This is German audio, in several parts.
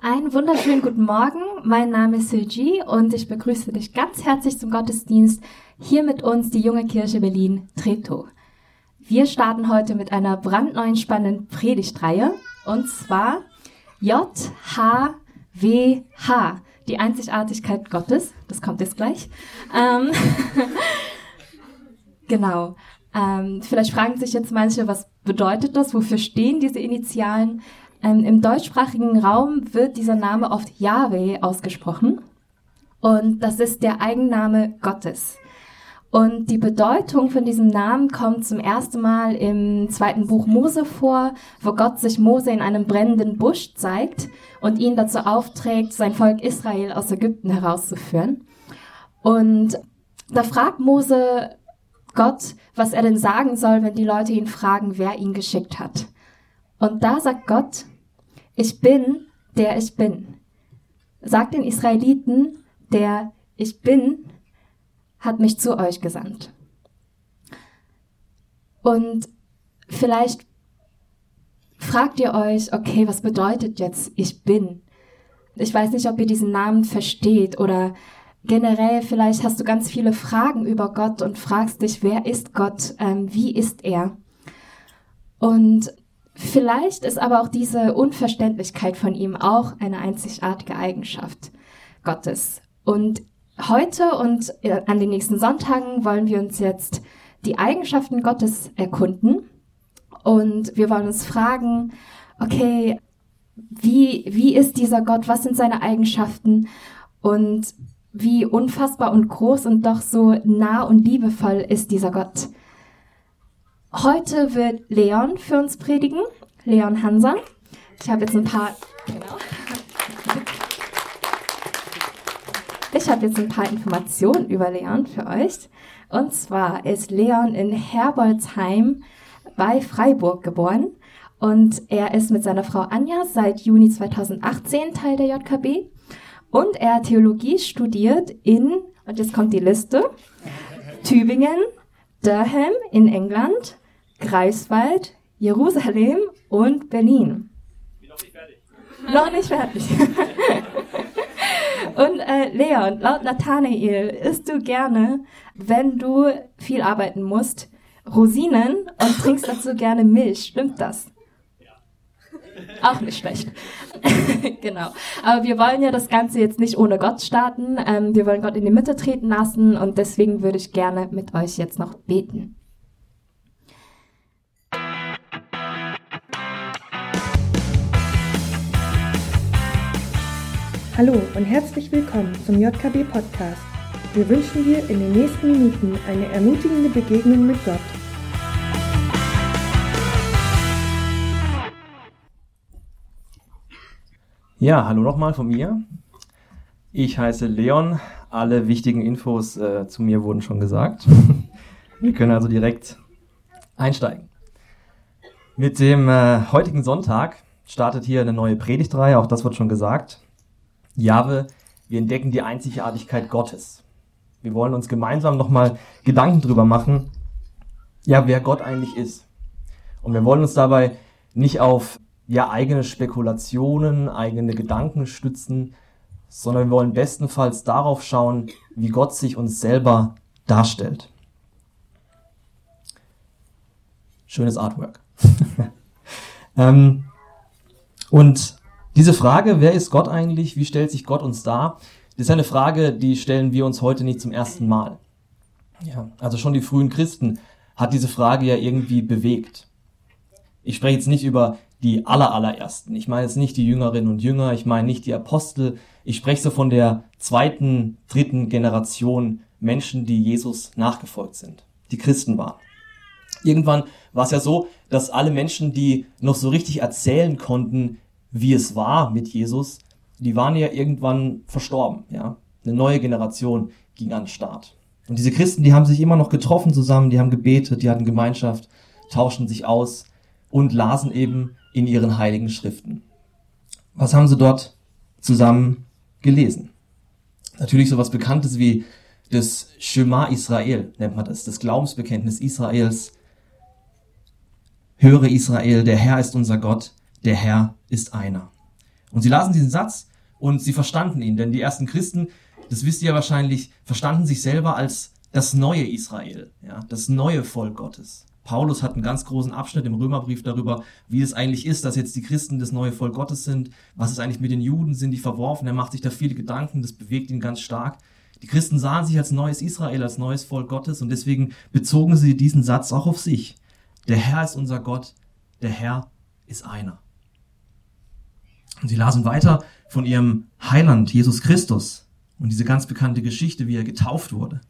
Einen wunderschönen guten Morgen. Mein Name ist Silji und ich begrüße dich ganz herzlich zum Gottesdienst hier mit uns die junge Kirche Berlin Treptow. Wir starten heute mit einer brandneuen spannenden Predigtreihe und zwar JHWH, die Einzigartigkeit Gottes. Das kommt jetzt gleich. Ähm, genau. Ähm, vielleicht fragen sich jetzt manche, was bedeutet das? Wofür stehen diese Initialen? Ähm, Im deutschsprachigen Raum wird dieser Name oft Yahweh ausgesprochen und das ist der Eigenname Gottes. Und die Bedeutung von diesem Namen kommt zum ersten Mal im zweiten Buch Mose vor, wo Gott sich Mose in einem brennenden Busch zeigt und ihn dazu aufträgt, sein Volk Israel aus Ägypten herauszuführen. Und da fragt Mose Gott, was er denn sagen soll, wenn die Leute ihn fragen, wer ihn geschickt hat. Und da sagt Gott, ich bin, der ich bin. Sagt den Israeliten, der ich bin, hat mich zu euch gesandt. Und vielleicht fragt ihr euch, okay, was bedeutet jetzt ich bin? Ich weiß nicht, ob ihr diesen Namen versteht oder generell vielleicht hast du ganz viele Fragen über Gott und fragst dich, wer ist Gott? Ähm, wie ist er? Und Vielleicht ist aber auch diese Unverständlichkeit von ihm auch eine einzigartige Eigenschaft Gottes. Und heute und an den nächsten Sonntagen wollen wir uns jetzt die Eigenschaften Gottes erkunden. Und wir wollen uns fragen, okay, wie, wie ist dieser Gott? Was sind seine Eigenschaften? Und wie unfassbar und groß und doch so nah und liebevoll ist dieser Gott? Heute wird Leon für uns predigen, Leon Hanser. Ich habe jetzt ein paar, genau. Ich habe jetzt ein paar Informationen über Leon für euch. Und zwar ist Leon in Herbolzheim bei Freiburg geboren und er ist mit seiner Frau Anja seit Juni 2018 Teil der JKB und er hat Theologie studiert in, und jetzt kommt die Liste, Tübingen, Durham in England, Greifswald, Jerusalem und Berlin. Bin noch nicht fertig. Noch nicht fertig. und äh, Leon, laut Nathanael isst du gerne, wenn du viel arbeiten musst, Rosinen und trinkst dazu gerne Milch. Stimmt das? Auch nicht schlecht. genau. Aber wir wollen ja das Ganze jetzt nicht ohne Gott starten. Ähm, wir wollen Gott in die Mitte treten lassen und deswegen würde ich gerne mit euch jetzt noch beten. Hallo und herzlich willkommen zum JKB Podcast. Wir wünschen dir in den nächsten Minuten eine ermutigende Begegnung mit Gott. Ja, hallo nochmal von mir. Ich heiße Leon. Alle wichtigen Infos äh, zu mir wurden schon gesagt. Wir können also direkt einsteigen. Mit dem äh, heutigen Sonntag startet hier eine neue Predigtreihe, auch das wird schon gesagt. Jahwe, wir entdecken die Einzigartigkeit Gottes. Wir wollen uns gemeinsam nochmal Gedanken drüber machen, ja, wer Gott eigentlich ist. Und wir wollen uns dabei nicht auf ja, eigene Spekulationen, eigene Gedanken stützen, sondern wir wollen bestenfalls darauf schauen, wie Gott sich uns selber darstellt. Schönes Artwork. ähm, und diese Frage, wer ist Gott eigentlich? Wie stellt sich Gott uns dar? Das ist eine Frage, die stellen wir uns heute nicht zum ersten Mal. Ja, also schon die frühen Christen hat diese Frage ja irgendwie bewegt. Ich spreche jetzt nicht über die aller, allerersten. Ich meine jetzt nicht die Jüngerinnen und Jünger, ich meine nicht die Apostel. Ich spreche so von der zweiten, dritten Generation Menschen, die Jesus nachgefolgt sind, die Christen waren. Irgendwann war es ja so, dass alle Menschen, die noch so richtig erzählen konnten, wie es war mit Jesus, die waren ja irgendwann verstorben, ja. Eine neue Generation ging an den Start. Und diese Christen, die haben sich immer noch getroffen zusammen, die haben gebetet, die hatten Gemeinschaft, tauschten sich aus und lasen eben in ihren heiligen Schriften. Was haben sie dort zusammen gelesen? Natürlich sowas Bekanntes wie das Shema Israel, nennt man das, das Glaubensbekenntnis Israels. Höre Israel, der Herr ist unser Gott, der Herr ist einer. Und sie lasen diesen Satz und sie verstanden ihn, denn die ersten Christen, das wisst ihr ja wahrscheinlich, verstanden sich selber als das neue Israel, ja, das neue Volk Gottes. Paulus hat einen ganz großen Abschnitt im Römerbrief darüber, wie es eigentlich ist, dass jetzt die Christen das neue Volk Gottes sind, was es eigentlich mit den Juden sind, die verworfen. Er macht sich da viele Gedanken, das bewegt ihn ganz stark. Die Christen sahen sich als neues Israel, als neues Volk Gottes und deswegen bezogen sie diesen Satz auch auf sich. Der Herr ist unser Gott, der Herr ist einer. Und sie lasen weiter von ihrem Heiland, Jesus Christus, und diese ganz bekannte Geschichte, wie er getauft wurde.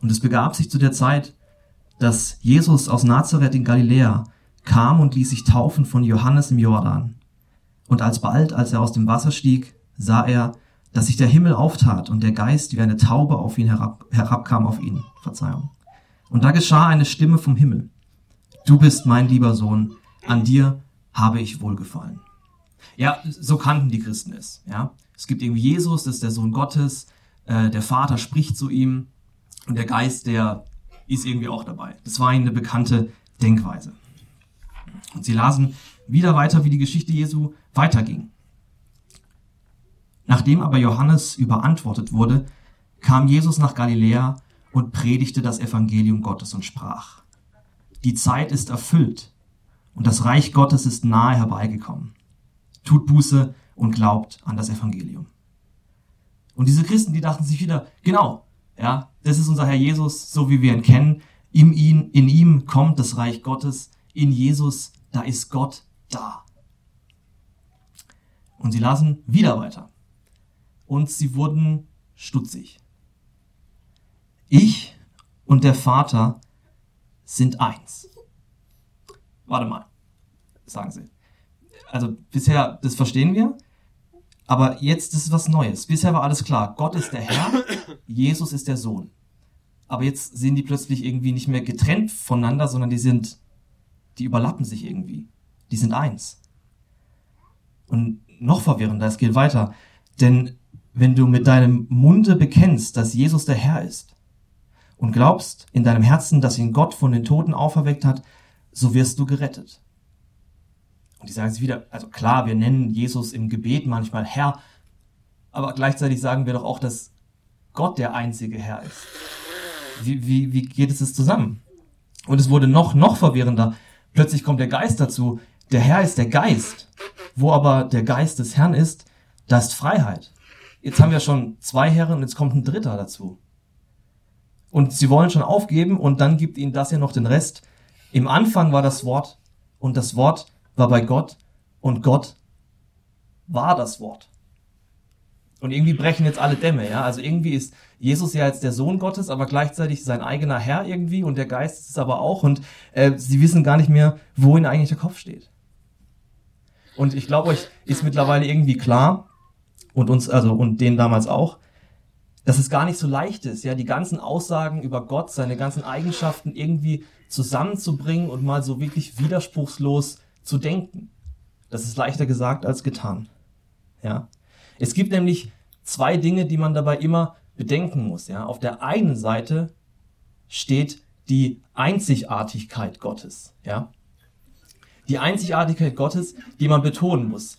Und es begab sich zu der Zeit, dass Jesus aus Nazareth in Galiläa kam und ließ sich taufen von Johannes im Jordan. Und alsbald, als er aus dem Wasser stieg, sah er, dass sich der Himmel auftat und der Geist wie eine Taube auf ihn herab, herabkam auf ihn. Verzeihung. Und da geschah eine Stimme vom Himmel. Du bist mein lieber Sohn, an dir habe ich wohlgefallen. Ja, so kannten die Christen es. Ja, es gibt irgendwie Jesus, das ist der Sohn Gottes. Äh, der Vater spricht zu ihm und der Geist, der ist irgendwie auch dabei. Das war ihnen eine bekannte Denkweise. Und sie lasen wieder weiter, wie die Geschichte Jesu weiterging. Nachdem aber Johannes überantwortet wurde, kam Jesus nach Galiläa und predigte das Evangelium Gottes und sprach, die Zeit ist erfüllt und das Reich Gottes ist nahe herbeigekommen. Tut Buße und glaubt an das Evangelium. Und diese Christen, die dachten sich wieder, genau, ja, das ist unser Herr Jesus, so wie wir ihn kennen. In, ihn, in ihm kommt das Reich Gottes. In Jesus, da ist Gott da. Und sie lasen wieder weiter. Und sie wurden stutzig. Ich und der Vater sind eins. Warte mal, sagen sie. Also bisher, das verstehen wir. Aber jetzt ist es was Neues. Bisher war alles klar. Gott ist der Herr, Jesus ist der Sohn. Aber jetzt sind die plötzlich irgendwie nicht mehr getrennt voneinander, sondern die sind, die überlappen sich irgendwie. Die sind eins. Und noch verwirrender, es geht weiter. Denn wenn du mit deinem Munde bekennst, dass Jesus der Herr ist und glaubst in deinem Herzen, dass ihn Gott von den Toten auferweckt hat, so wirst du gerettet. Und die sagen sich wieder, also klar, wir nennen Jesus im Gebet manchmal Herr, aber gleichzeitig sagen wir doch auch, dass Gott der einzige Herr ist. Wie, wie, wie geht es zusammen? Und es wurde noch, noch verwirrender. Plötzlich kommt der Geist dazu. Der Herr ist der Geist. Wo aber der Geist des Herrn ist, da ist Freiheit. Jetzt haben wir schon zwei Herren und jetzt kommt ein dritter dazu. Und sie wollen schon aufgeben und dann gibt ihnen das ja noch den Rest. Im Anfang war das Wort und das Wort war bei Gott und Gott war das Wort. Und irgendwie brechen jetzt alle Dämme, ja. Also irgendwie ist Jesus ja jetzt der Sohn Gottes, aber gleichzeitig sein eigener Herr irgendwie und der Geist ist es aber auch und äh, sie wissen gar nicht mehr, wo ihnen eigentlich der Kopf steht. Und ich glaube, euch ist mittlerweile irgendwie klar und uns, also und denen damals auch, dass es gar nicht so leicht ist, ja, die ganzen Aussagen über Gott, seine ganzen Eigenschaften irgendwie zusammenzubringen und mal so wirklich widerspruchslos zu denken. Das ist leichter gesagt als getan. Ja. Es gibt nämlich zwei Dinge, die man dabei immer bedenken muss. Ja. Auf der einen Seite steht die Einzigartigkeit Gottes. Ja. Die Einzigartigkeit Gottes, die man betonen muss.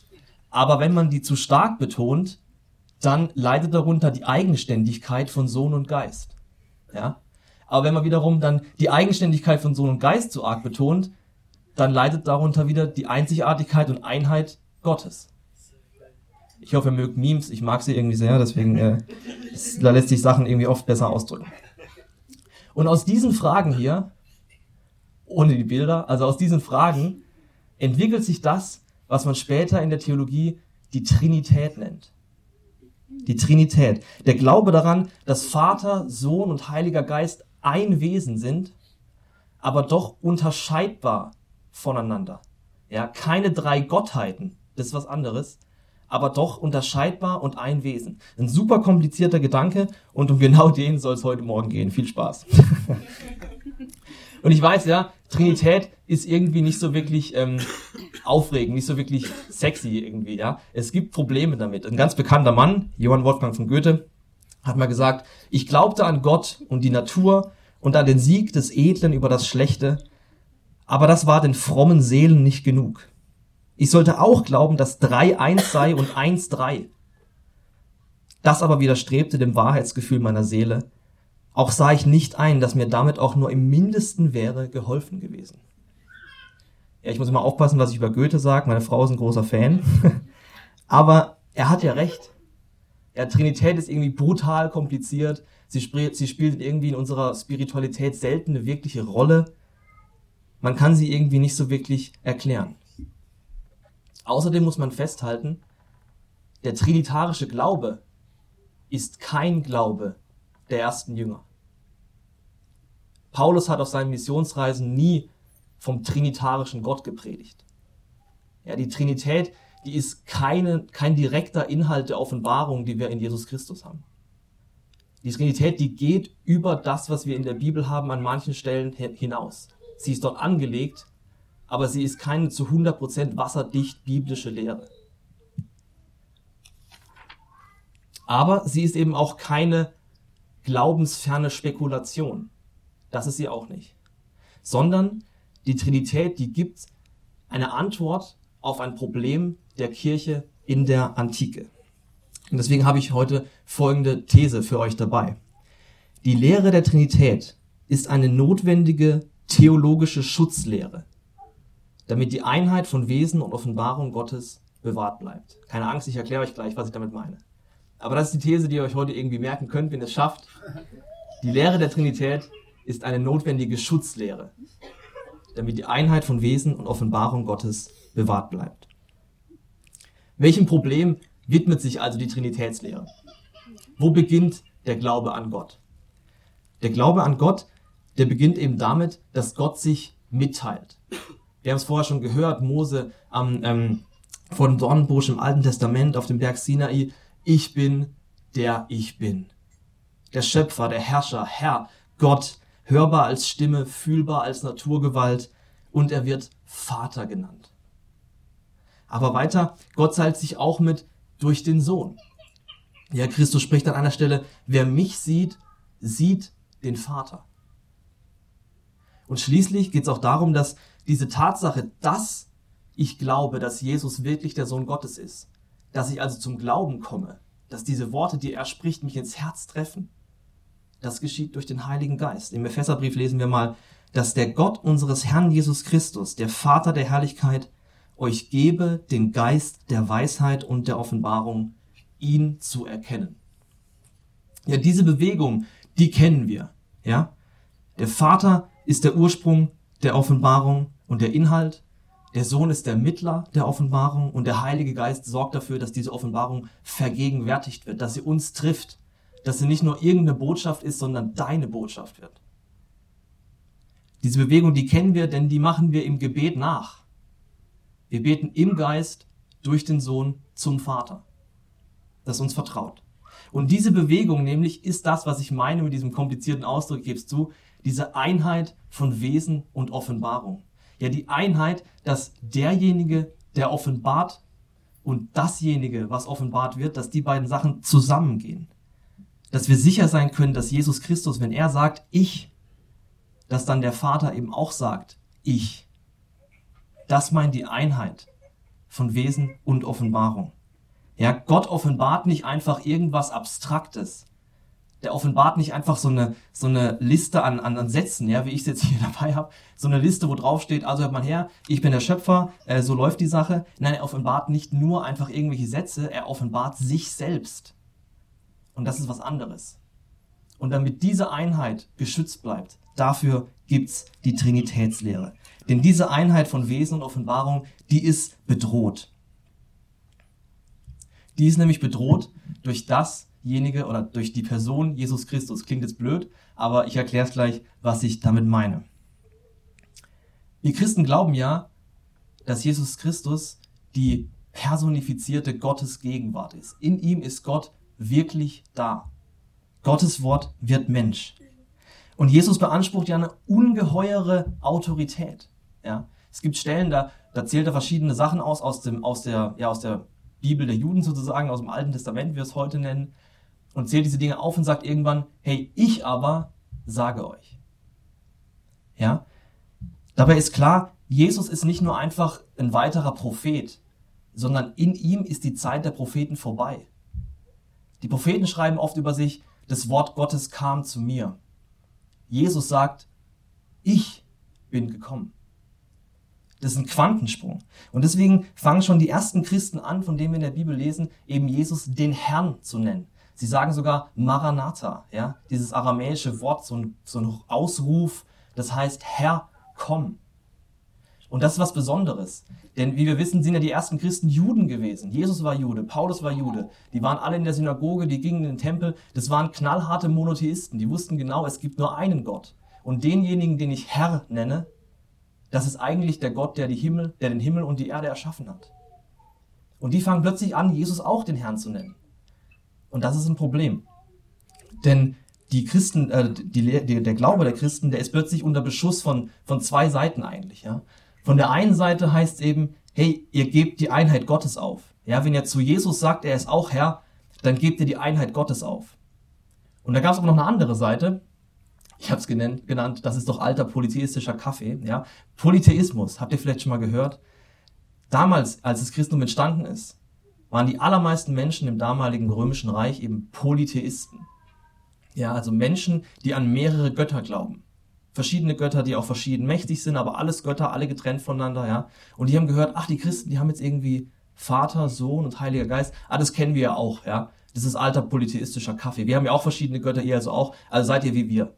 Aber wenn man die zu stark betont, dann leidet darunter die Eigenständigkeit von Sohn und Geist. Ja. Aber wenn man wiederum dann die Eigenständigkeit von Sohn und Geist zu arg betont, dann leidet darunter wieder die Einzigartigkeit und Einheit Gottes. Ich hoffe, ihr mögt Memes, ich mag sie irgendwie sehr, deswegen äh, es, da lässt sich Sachen irgendwie oft besser ausdrücken. Und aus diesen Fragen hier, ohne die Bilder, also aus diesen Fragen entwickelt sich das, was man später in der Theologie die Trinität nennt. Die Trinität. Der Glaube daran, dass Vater, Sohn und Heiliger Geist ein Wesen sind, aber doch unterscheidbar voneinander. Ja, keine drei Gottheiten, das ist was anderes, aber doch unterscheidbar und ein Wesen. Ein super komplizierter Gedanke und um genau den soll es heute Morgen gehen. Viel Spaß. und ich weiß ja, Trinität ist irgendwie nicht so wirklich ähm, aufregend, nicht so wirklich sexy irgendwie. Ja, es gibt Probleme damit. Ein ganz bekannter Mann, Johann Wolfgang von Goethe, hat mal gesagt: Ich glaubte an Gott und die Natur und an den Sieg des Edlen über das Schlechte aber das war den frommen Seelen nicht genug. Ich sollte auch glauben, dass 3 1 sei und 1 3. Das aber widerstrebte dem Wahrheitsgefühl meiner Seele. Auch sah ich nicht ein, dass mir damit auch nur im mindesten wäre geholfen gewesen. Ja, ich muss immer aufpassen, was ich über Goethe sage. Meine Frau ist ein großer Fan. aber er hat ja recht. Ja, Trinität ist irgendwie brutal kompliziert. Sie, sie spielt irgendwie in unserer Spiritualität selten eine wirkliche Rolle. Man kann sie irgendwie nicht so wirklich erklären. Außerdem muss man festhalten, der trinitarische Glaube ist kein Glaube der ersten Jünger. Paulus hat auf seinen Missionsreisen nie vom trinitarischen Gott gepredigt. Ja, die Trinität, die ist keine, kein direkter Inhalt der Offenbarung, die wir in Jesus Christus haben. Die Trinität, die geht über das, was wir in der Bibel haben, an manchen Stellen hinaus. Sie ist dort angelegt, aber sie ist keine zu 100% wasserdicht biblische Lehre. Aber sie ist eben auch keine glaubensferne Spekulation. Das ist sie auch nicht. Sondern die Trinität, die gibt eine Antwort auf ein Problem der Kirche in der Antike. Und deswegen habe ich heute folgende These für euch dabei. Die Lehre der Trinität ist eine notwendige theologische Schutzlehre, damit die Einheit von Wesen und Offenbarung Gottes bewahrt bleibt. Keine Angst, ich erkläre euch gleich, was ich damit meine. Aber das ist die These, die ihr euch heute irgendwie merken könnt, wenn ihr es schafft. Die Lehre der Trinität ist eine notwendige Schutzlehre, damit die Einheit von Wesen und Offenbarung Gottes bewahrt bleibt. Welchem Problem widmet sich also die Trinitätslehre? Wo beginnt der Glaube an Gott? Der Glaube an Gott, der beginnt eben damit, dass Gott sich mitteilt. Wir haben es vorher schon gehört, Mose am, ähm, von Dornbusch im Alten Testament auf dem Berg Sinai, ich bin der ich bin. Der Schöpfer, der Herrscher, Herr, Gott, hörbar als Stimme, fühlbar als Naturgewalt und er wird Vater genannt. Aber weiter, Gott teilt sich auch mit durch den Sohn. Ja, Christus spricht an einer Stelle, wer mich sieht, sieht den Vater. Und schließlich geht es auch darum, dass diese Tatsache, dass ich glaube, dass Jesus wirklich der Sohn Gottes ist, dass ich also zum Glauben komme, dass diese Worte, die er spricht, mich ins Herz treffen. Das geschieht durch den Heiligen Geist. Im Epheserbrief lesen wir mal, dass der Gott unseres Herrn Jesus Christus, der Vater der Herrlichkeit, euch gebe den Geist der Weisheit und der Offenbarung, ihn zu erkennen. Ja, diese Bewegung, die kennen wir. Ja, der Vater ist der Ursprung der Offenbarung und der Inhalt. Der Sohn ist der Mittler der Offenbarung und der Heilige Geist sorgt dafür, dass diese Offenbarung vergegenwärtigt wird, dass sie uns trifft, dass sie nicht nur irgendeine Botschaft ist, sondern deine Botschaft wird. Diese Bewegung, die kennen wir, denn die machen wir im Gebet nach. Wir beten im Geist durch den Sohn zum Vater, das uns vertraut. Und diese Bewegung nämlich ist das, was ich meine mit diesem komplizierten Ausdruck, gibst du, diese Einheit von Wesen und Offenbarung ja die Einheit, dass derjenige, der offenbart und dasjenige, was offenbart wird, dass die beiden Sachen zusammengehen. Dass wir sicher sein können, dass Jesus Christus, wenn er sagt, ich, dass dann der Vater eben auch sagt, ich. Das meint die Einheit von Wesen und Offenbarung. Ja, Gott offenbart nicht einfach irgendwas Abstraktes, der offenbart nicht einfach so eine, so eine Liste an, an, an Sätzen, ja, wie ich es jetzt hier dabei habe, so eine Liste, wo drauf steht, also hört mal her, ich bin der Schöpfer, äh, so läuft die Sache. Nein, er offenbart nicht nur einfach irgendwelche Sätze, er offenbart sich selbst. Und das ist was anderes. Und damit diese Einheit geschützt bleibt, dafür gibt's die Trinitätslehre. Denn diese Einheit von Wesen und Offenbarung, die ist bedroht. Die ist nämlich bedroht durch das, derjenige oder durch die Person Jesus Christus. Klingt jetzt blöd, aber ich erkläre es gleich, was ich damit meine. Wir Christen glauben ja, dass Jesus Christus die personifizierte Gottes Gegenwart ist. In ihm ist Gott wirklich da. Gottes Wort wird Mensch. Und Jesus beansprucht ja eine ungeheure Autorität. Ja? Es gibt Stellen, da, da zählt er verschiedene Sachen aus, aus, dem, aus, der, ja, aus der Bibel der Juden sozusagen, aus dem Alten Testament, wie wir es heute nennen und zählt diese Dinge auf und sagt irgendwann, hey, ich aber sage euch. Ja? Dabei ist klar, Jesus ist nicht nur einfach ein weiterer Prophet, sondern in ihm ist die Zeit der Propheten vorbei. Die Propheten schreiben oft über sich, das Wort Gottes kam zu mir. Jesus sagt, ich bin gekommen. Das ist ein Quantensprung. Und deswegen fangen schon die ersten Christen an, von denen wir in der Bibel lesen, eben Jesus den Herrn zu nennen. Sie sagen sogar Maranatha, ja, dieses aramäische Wort, so ein, so ein Ausruf, das heißt Herr, komm. Und das ist was Besonderes. Denn wie wir wissen, sind ja die ersten Christen Juden gewesen. Jesus war Jude, Paulus war Jude. Die waren alle in der Synagoge, die gingen in den Tempel. Das waren knallharte Monotheisten. Die wussten genau, es gibt nur einen Gott. Und denjenigen, den ich Herr nenne, das ist eigentlich der Gott, der, die Himmel, der den Himmel und die Erde erschaffen hat. Und die fangen plötzlich an, Jesus auch den Herrn zu nennen. Und das ist ein Problem. Denn die Christen, äh, die, die, der Glaube der Christen, der ist plötzlich unter Beschuss von, von zwei Seiten eigentlich. Ja? Von der einen Seite heißt eben, hey, ihr gebt die Einheit Gottes auf. Ja, wenn ihr zu Jesus sagt, er ist auch Herr, dann gebt ihr die Einheit Gottes auf. Und da gab es aber noch eine andere Seite, ich habe es genannt, genannt, das ist doch alter polytheistischer Kaffee. Ja? Polytheismus, habt ihr vielleicht schon mal gehört? Damals, als das Christentum entstanden ist, waren die allermeisten Menschen im damaligen römischen Reich eben Polytheisten. Ja, also Menschen, die an mehrere Götter glauben. Verschiedene Götter, die auch verschieden mächtig sind, aber alles Götter, alle getrennt voneinander, ja. Und die haben gehört, ach, die Christen, die haben jetzt irgendwie Vater, Sohn und Heiliger Geist. Ah, das kennen wir ja auch, ja. Das ist alter polytheistischer Kaffee. Wir haben ja auch verschiedene Götter, ihr also auch. Also seid ihr wie wir.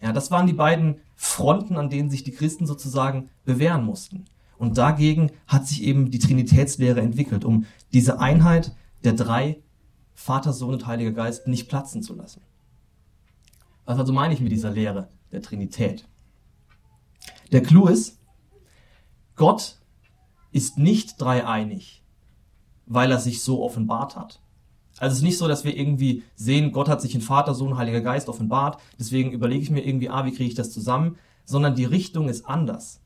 Ja, das waren die beiden Fronten, an denen sich die Christen sozusagen bewähren mussten. Und dagegen hat sich eben die Trinitätslehre entwickelt, um diese Einheit der drei, Vater, Sohn und Heiliger Geist, nicht platzen zu lassen. Was also meine ich mit dieser Lehre der Trinität? Der Clou ist, Gott ist nicht dreieinig, weil er sich so offenbart hat. Also es ist nicht so, dass wir irgendwie sehen, Gott hat sich in Vater, Sohn, Heiliger Geist offenbart, deswegen überlege ich mir irgendwie, ah, wie kriege ich das zusammen, sondern die Richtung ist anders.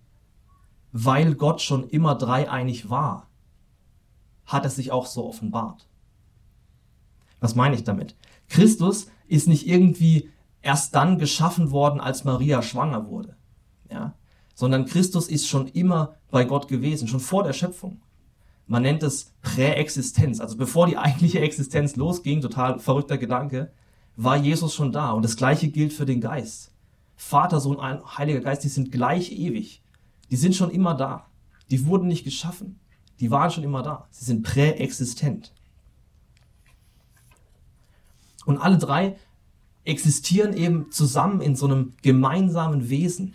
Weil Gott schon immer dreieinig war, hat es sich auch so offenbart. Was meine ich damit? Christus ist nicht irgendwie erst dann geschaffen worden, als Maria schwanger wurde, ja, sondern Christus ist schon immer bei Gott gewesen, schon vor der Schöpfung. Man nennt es Präexistenz. Also bevor die eigentliche Existenz losging, total verrückter Gedanke, war Jesus schon da. Und das Gleiche gilt für den Geist. Vater, Sohn, Heiliger Geist, die sind gleich ewig. Die sind schon immer da. Die wurden nicht geschaffen. Die waren schon immer da. Sie sind präexistent. Und alle drei existieren eben zusammen in so einem gemeinsamen Wesen.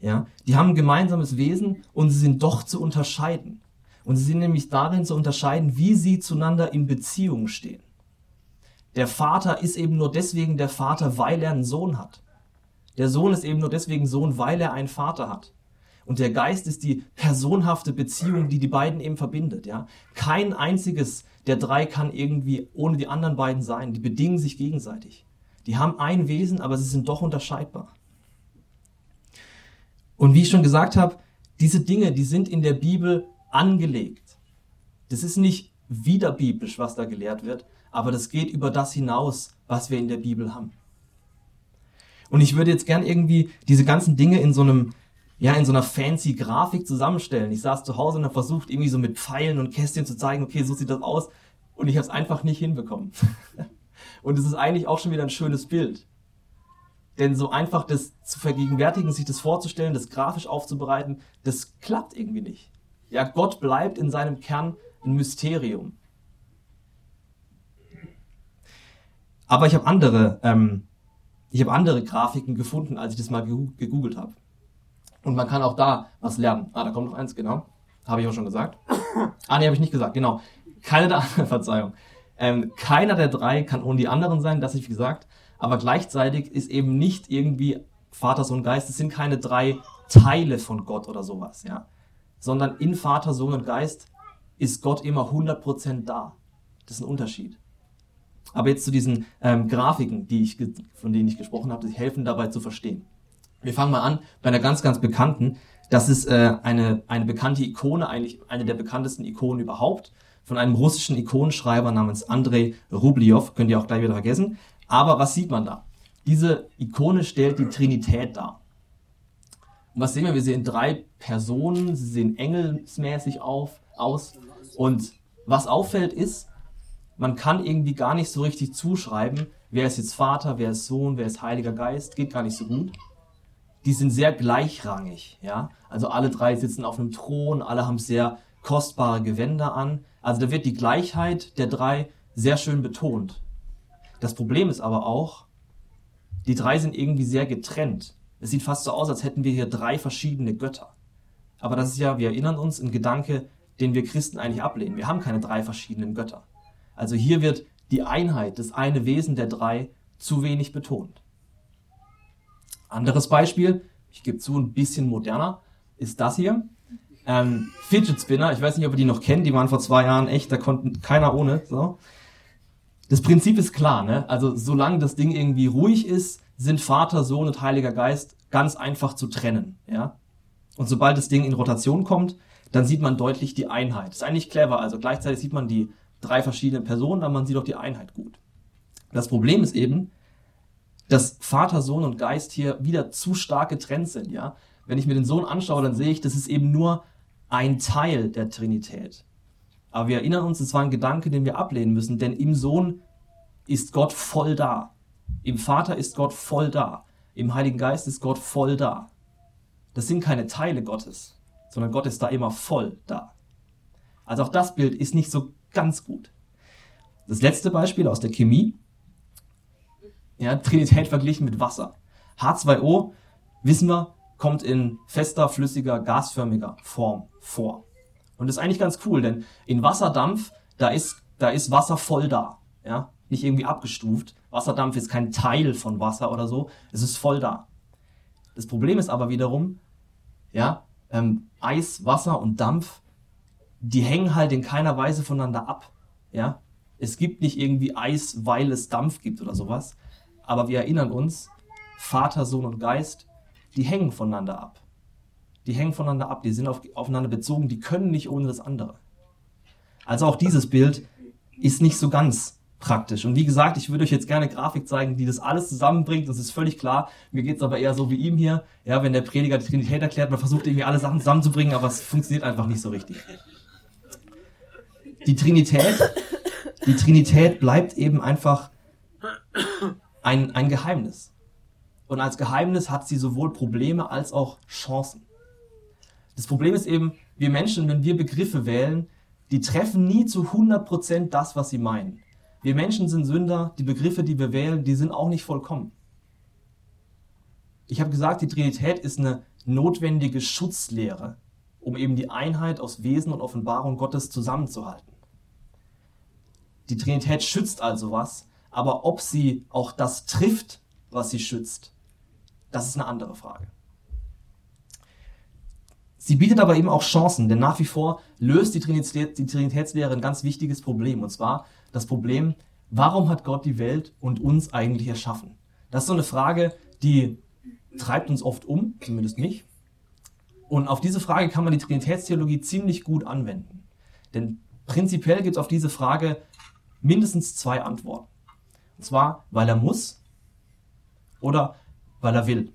Ja, die haben ein gemeinsames Wesen und sie sind doch zu unterscheiden. Und sie sind nämlich darin zu unterscheiden, wie sie zueinander in Beziehung stehen. Der Vater ist eben nur deswegen der Vater, weil er einen Sohn hat. Der Sohn ist eben nur deswegen Sohn, weil er einen Vater hat. Und der Geist ist die personhafte Beziehung, die die beiden eben verbindet. Ja? Kein einziges der drei kann irgendwie ohne die anderen beiden sein. Die bedingen sich gegenseitig. Die haben ein Wesen, aber sie sind doch unterscheidbar. Und wie ich schon gesagt habe, diese Dinge, die sind in der Bibel angelegt. Das ist nicht wieder biblisch, was da gelehrt wird, aber das geht über das hinaus, was wir in der Bibel haben. Und ich würde jetzt gern irgendwie diese ganzen Dinge in so einem, ja, in so einer fancy Grafik zusammenstellen. Ich saß zu Hause und habe versucht, irgendwie so mit Pfeilen und Kästchen zu zeigen, okay, so sieht das aus. Und ich habe es einfach nicht hinbekommen. und es ist eigentlich auch schon wieder ein schönes Bild. Denn so einfach das zu vergegenwärtigen, sich das vorzustellen, das grafisch aufzubereiten, das klappt irgendwie nicht. Ja, Gott bleibt in seinem Kern ein Mysterium. Aber ich habe andere, ähm, ich habe andere Grafiken gefunden, als ich das mal gegoogelt habe. Und man kann auch da was lernen. Ah, da kommt noch eins, genau. Habe ich auch schon gesagt. Ah, nee, habe ich nicht gesagt, genau. Keine der anderen, Verzeihung. Ähm, keiner der drei kann ohne die anderen sein, das habe ich gesagt. Aber gleichzeitig ist eben nicht irgendwie Vater, Sohn, Geist. Es sind keine drei Teile von Gott oder sowas, ja sondern in Vater, Sohn und Geist ist Gott immer 100% da. Das ist ein Unterschied. Aber jetzt zu diesen ähm, Grafiken, die ich, von denen ich gesprochen habe, die helfen dabei zu verstehen. Wir fangen mal an bei einer ganz, ganz bekannten. Das ist äh, eine, eine bekannte Ikone, eigentlich eine der bekanntesten Ikonen überhaupt, von einem russischen Ikonenschreiber namens Andrei Rubliow. Könnt ihr auch gleich wieder vergessen. Aber was sieht man da? Diese Ikone stellt die Trinität dar. Und was sehen wir? Wir sehen drei Personen, sie sehen engelsmäßig auf, aus. Und was auffällt ist, man kann irgendwie gar nicht so richtig zuschreiben, wer ist jetzt Vater, wer ist Sohn, wer ist Heiliger Geist, geht gar nicht so gut. Die sind sehr gleichrangig, ja. Also alle drei sitzen auf einem Thron, alle haben sehr kostbare Gewänder an. Also da wird die Gleichheit der drei sehr schön betont. Das Problem ist aber auch, die drei sind irgendwie sehr getrennt. Es sieht fast so aus, als hätten wir hier drei verschiedene Götter. Aber das ist ja, wir erinnern uns, ein Gedanke, den wir Christen eigentlich ablehnen. Wir haben keine drei verschiedenen Götter. Also hier wird die Einheit, das eine Wesen der drei zu wenig betont. Anderes Beispiel, ich gebe zu, ein bisschen moderner, ist das hier. Ähm, Fidget Spinner, ich weiß nicht, ob ihr die noch kennt, die waren vor zwei Jahren echt, da konnten keiner ohne. So. Das Prinzip ist klar, ne? Also solange das Ding irgendwie ruhig ist, sind Vater, Sohn und Heiliger Geist ganz einfach zu trennen, ja? Und sobald das Ding in Rotation kommt, dann sieht man deutlich die Einheit. Ist eigentlich clever, also gleichzeitig sieht man die drei verschiedenen Personen, aber man sieht auch die Einheit gut. Das Problem ist eben, dass Vater, Sohn und Geist hier wieder zu stark getrennt sind, ja? Wenn ich mir den Sohn anschaue, dann sehe ich, das ist eben nur ein Teil der Trinität. Aber wir erinnern uns, es war ein Gedanke, den wir ablehnen müssen, denn im Sohn ist Gott voll da. Im Vater ist Gott voll da. Im Heiligen Geist ist Gott voll da. Das sind keine Teile Gottes, sondern Gott ist da immer voll da. Also auch das Bild ist nicht so ganz gut. Das letzte Beispiel aus der Chemie. Ja, Trinität verglichen mit Wasser. H2O, wissen wir, kommt in fester, flüssiger, gasförmiger Form vor. Und das ist eigentlich ganz cool, denn in Wasserdampf, da ist, da ist Wasser voll da. Ja? Nicht irgendwie abgestuft. Wasserdampf ist kein Teil von Wasser oder so. Es ist voll da. Das Problem ist aber wiederum, ja, ähm, Eis, Wasser und Dampf, die hängen halt in keiner Weise voneinander ab. Ja? Es gibt nicht irgendwie Eis, weil es Dampf gibt oder sowas. Aber wir erinnern uns, Vater, Sohn und Geist, die hängen voneinander ab die hängen voneinander ab, die sind auf, aufeinander bezogen, die können nicht ohne das andere. Also auch dieses Bild ist nicht so ganz praktisch. Und wie gesagt, ich würde euch jetzt gerne Grafik zeigen, die das alles zusammenbringt. Das ist völlig klar. Mir geht es aber eher so wie ihm hier. Ja, wenn der Prediger die Trinität erklärt, man versucht irgendwie alle Sachen zusammenzubringen, aber es funktioniert einfach nicht so richtig. Die Trinität, die Trinität bleibt eben einfach ein, ein Geheimnis. Und als Geheimnis hat sie sowohl Probleme als auch Chancen. Das Problem ist eben, wir Menschen, wenn wir Begriffe wählen, die treffen nie zu 100% das, was sie meinen. Wir Menschen sind Sünder, die Begriffe, die wir wählen, die sind auch nicht vollkommen. Ich habe gesagt, die Trinität ist eine notwendige Schutzlehre, um eben die Einheit aus Wesen und Offenbarung Gottes zusammenzuhalten. Die Trinität schützt also was, aber ob sie auch das trifft, was sie schützt, das ist eine andere Frage. Sie bietet aber eben auch Chancen, denn nach wie vor löst die, Trinität, die Trinitätslehre ein ganz wichtiges Problem. Und zwar das Problem, warum hat Gott die Welt und uns eigentlich erschaffen? Das ist so eine Frage, die treibt uns oft um, zumindest mich. Und auf diese Frage kann man die Trinitätstheologie ziemlich gut anwenden. Denn prinzipiell gibt es auf diese Frage mindestens zwei Antworten. Und zwar, weil er muss oder weil er will.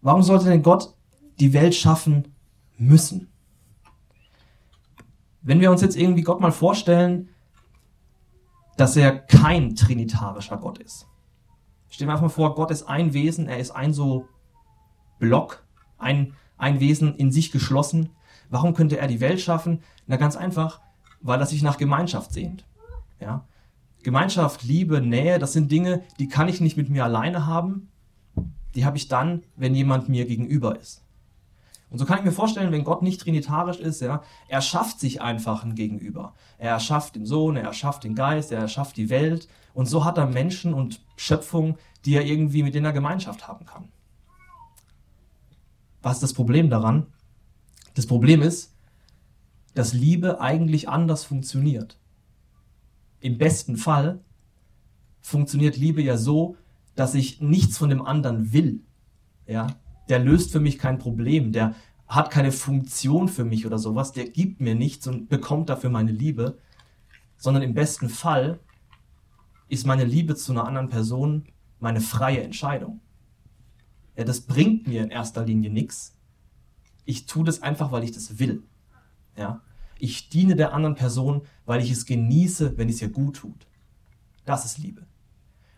Warum sollte denn Gott die Welt schaffen müssen. Wenn wir uns jetzt irgendwie Gott mal vorstellen, dass er kein trinitarischer Gott ist. Stellen wir einfach mal vor, Gott ist ein Wesen, er ist ein so Block, ein, ein Wesen in sich geschlossen. Warum könnte er die Welt schaffen? Na ganz einfach, weil er sich nach Gemeinschaft sehnt. Ja? Gemeinschaft, Liebe, Nähe, das sind Dinge, die kann ich nicht mit mir alleine haben. Die habe ich dann, wenn jemand mir gegenüber ist. Und so kann ich mir vorstellen, wenn Gott nicht trinitarisch ist, ja, er schafft sich einfach ein Gegenüber. Er erschafft den Sohn, er erschafft den Geist, er erschafft die Welt. Und so hat er Menschen und Schöpfung, die er irgendwie mit denen er Gemeinschaft haben kann. Was ist das Problem daran? Das Problem ist, dass Liebe eigentlich anders funktioniert. Im besten Fall funktioniert Liebe ja so, dass ich nichts von dem anderen will. Ja, der löst für mich kein Problem, der hat keine Funktion für mich oder sowas, der gibt mir nichts und bekommt dafür meine Liebe, sondern im besten Fall ist meine Liebe zu einer anderen Person meine freie Entscheidung. ja, das bringt mir in erster Linie nichts. Ich tue das einfach, weil ich das will. Ja? Ich diene der anderen Person, weil ich es genieße, wenn es ihr gut tut. Das ist Liebe.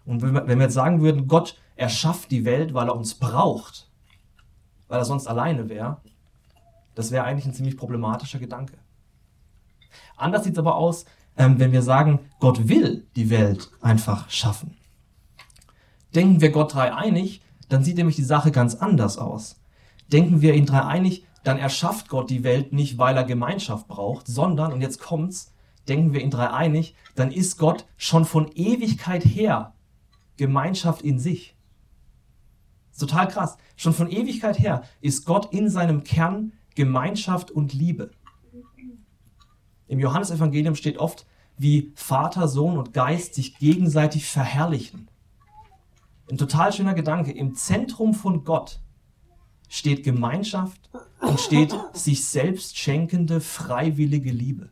Und wenn wir, jetzt sagen würden, Gott erschafft die Welt, weil er uns braucht, weil er sonst alleine wäre, das wäre eigentlich ein ziemlich problematischer Gedanke. Anders sieht es aber aus, ähm, wenn wir sagen, Gott will die Welt einfach schaffen. Denken wir Gott dreieinig, dann sieht nämlich die Sache ganz anders aus. Denken wir ihn dreieinig, dann erschafft Gott die Welt nicht, weil er Gemeinschaft braucht, sondern, und jetzt kommt's, denken wir ihn dreieinig, dann ist Gott schon von Ewigkeit her Gemeinschaft in sich. total krass. Schon von Ewigkeit her ist Gott in seinem Kern Gemeinschaft und Liebe. Im Johannesevangelium steht oft, wie Vater, Sohn und Geist sich gegenseitig verherrlichen. Ein total schöner Gedanke. Im Zentrum von Gott steht Gemeinschaft und steht sich selbst schenkende, freiwillige Liebe.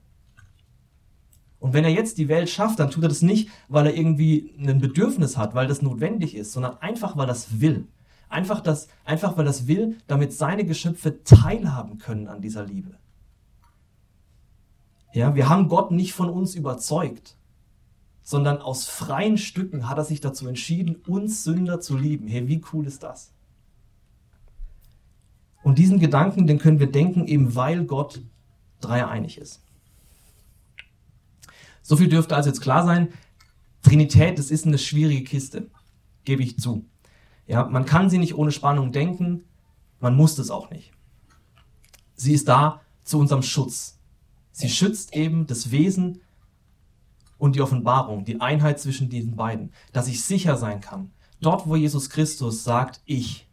Und wenn er jetzt die Welt schafft, dann tut er das nicht, weil er irgendwie ein Bedürfnis hat, weil das notwendig ist, sondern einfach, weil er es will. Einfach, das, einfach weil er es will, damit seine Geschöpfe teilhaben können an dieser Liebe. Ja, wir haben Gott nicht von uns überzeugt, sondern aus freien Stücken hat er sich dazu entschieden, uns Sünder zu lieben. Hey, wie cool ist das? Und diesen Gedanken, den können wir denken, eben weil Gott dreieinig ist. So viel dürfte also jetzt klar sein. Trinität, das ist eine schwierige Kiste, gebe ich zu. Ja, man kann sie nicht ohne Spannung denken, man muss das auch nicht. Sie ist da zu unserem Schutz. Sie schützt eben das Wesen und die Offenbarung, die Einheit zwischen diesen beiden, dass ich sicher sein kann. Dort, wo Jesus Christus sagt, ich,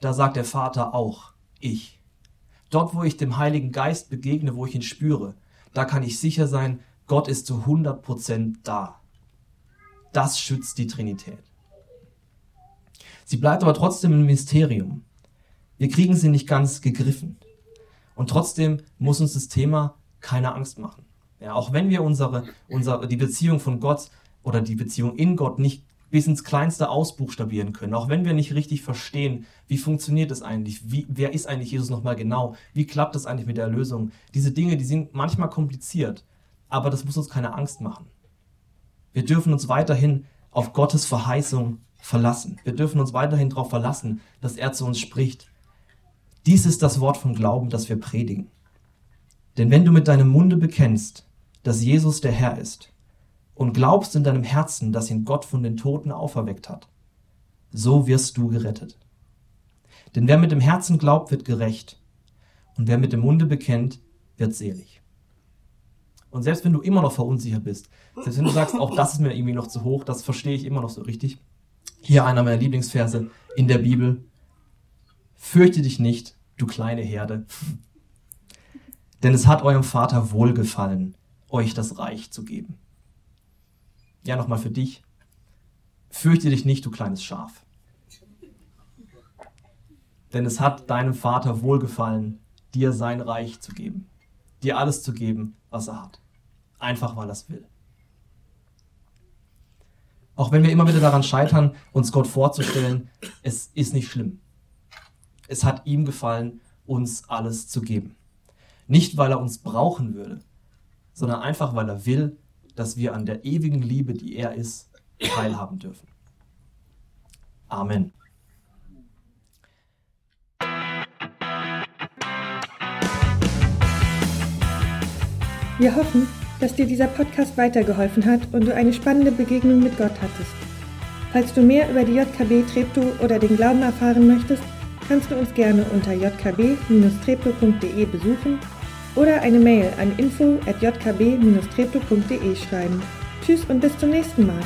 da sagt der Vater auch, ich. Dort, wo ich dem Heiligen Geist begegne, wo ich ihn spüre, da kann ich sicher sein, Gott ist zu 100% da. Das schützt die Trinität. Sie bleibt aber trotzdem ein Mysterium. Wir kriegen sie nicht ganz gegriffen. Und trotzdem muss uns das Thema keine Angst machen. Ja, auch wenn wir unsere, unsere, die Beziehung von Gott oder die Beziehung in Gott nicht bis ins Kleinste ausbuchstabieren können, auch wenn wir nicht richtig verstehen, wie funktioniert es eigentlich, wie, wer ist eigentlich Jesus nochmal genau, wie klappt das eigentlich mit der Erlösung. Diese Dinge, die sind manchmal kompliziert, aber das muss uns keine Angst machen. Wir dürfen uns weiterhin auf Gottes Verheißung verlassen. Wir dürfen uns weiterhin darauf verlassen, dass er zu uns spricht. Dies ist das Wort von Glauben, das wir predigen. Denn wenn du mit deinem Munde bekennst, dass Jesus der Herr ist, und glaubst in deinem Herzen, dass ihn Gott von den Toten auferweckt hat, so wirst du gerettet. Denn wer mit dem Herzen glaubt, wird gerecht, und wer mit dem Munde bekennt, wird selig. Und selbst wenn du immer noch verunsichert bist, selbst wenn du sagst, auch das ist mir irgendwie noch zu hoch, das verstehe ich immer noch so richtig. Hier einer meiner Lieblingsverse in der Bibel. Fürchte dich nicht, du kleine Herde, denn es hat eurem Vater wohlgefallen, euch das Reich zu geben. Ja, nochmal für dich. Fürchte dich nicht, du kleines Schaf. Denn es hat deinem Vater wohlgefallen, dir sein Reich zu geben. Dir alles zu geben, was er hat. Einfach weil er es will. Auch wenn wir immer wieder daran scheitern, uns Gott vorzustellen, es ist nicht schlimm. Es hat ihm gefallen, uns alles zu geben. Nicht, weil er uns brauchen würde, sondern einfach, weil er will, dass wir an der ewigen Liebe, die er ist, teilhaben dürfen. Amen. Wir hoffen, dass dir dieser Podcast weitergeholfen hat und du eine spannende Begegnung mit Gott hattest. Falls du mehr über die JKB Treptow oder den Glauben erfahren möchtest, kannst du uns gerne unter jkb-treptow.de besuchen oder eine Mail an info@jkb-treptow.de schreiben. Tschüss und bis zum nächsten Mal.